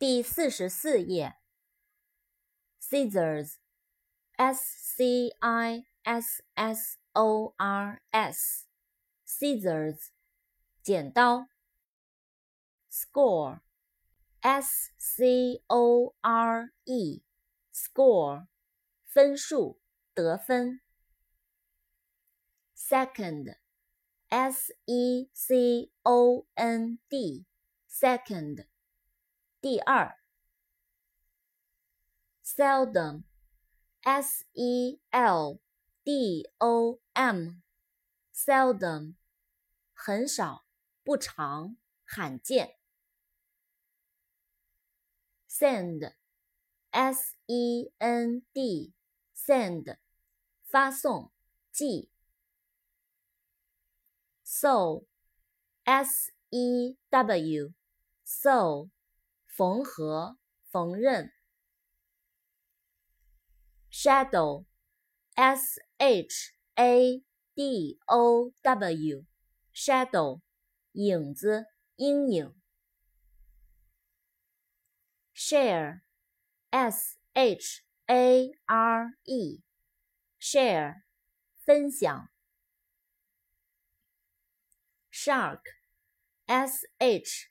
第四十四页，scissors，s c i s s o r s，scissors，剪刀。score，s c o r e，score，分数，得分。second，s e c o n d，second。第二，seldom，s-e-l-d-o-m，seldom 很少、不常、罕见。send，s-e-n-d，send 发送。寄。s o n s e w, s o n e s 缝合、缝纫。Shadow, S H A D O W, Shadow, 影子、阴影。Share, S H A R E, Share, 分享。Shark, S H。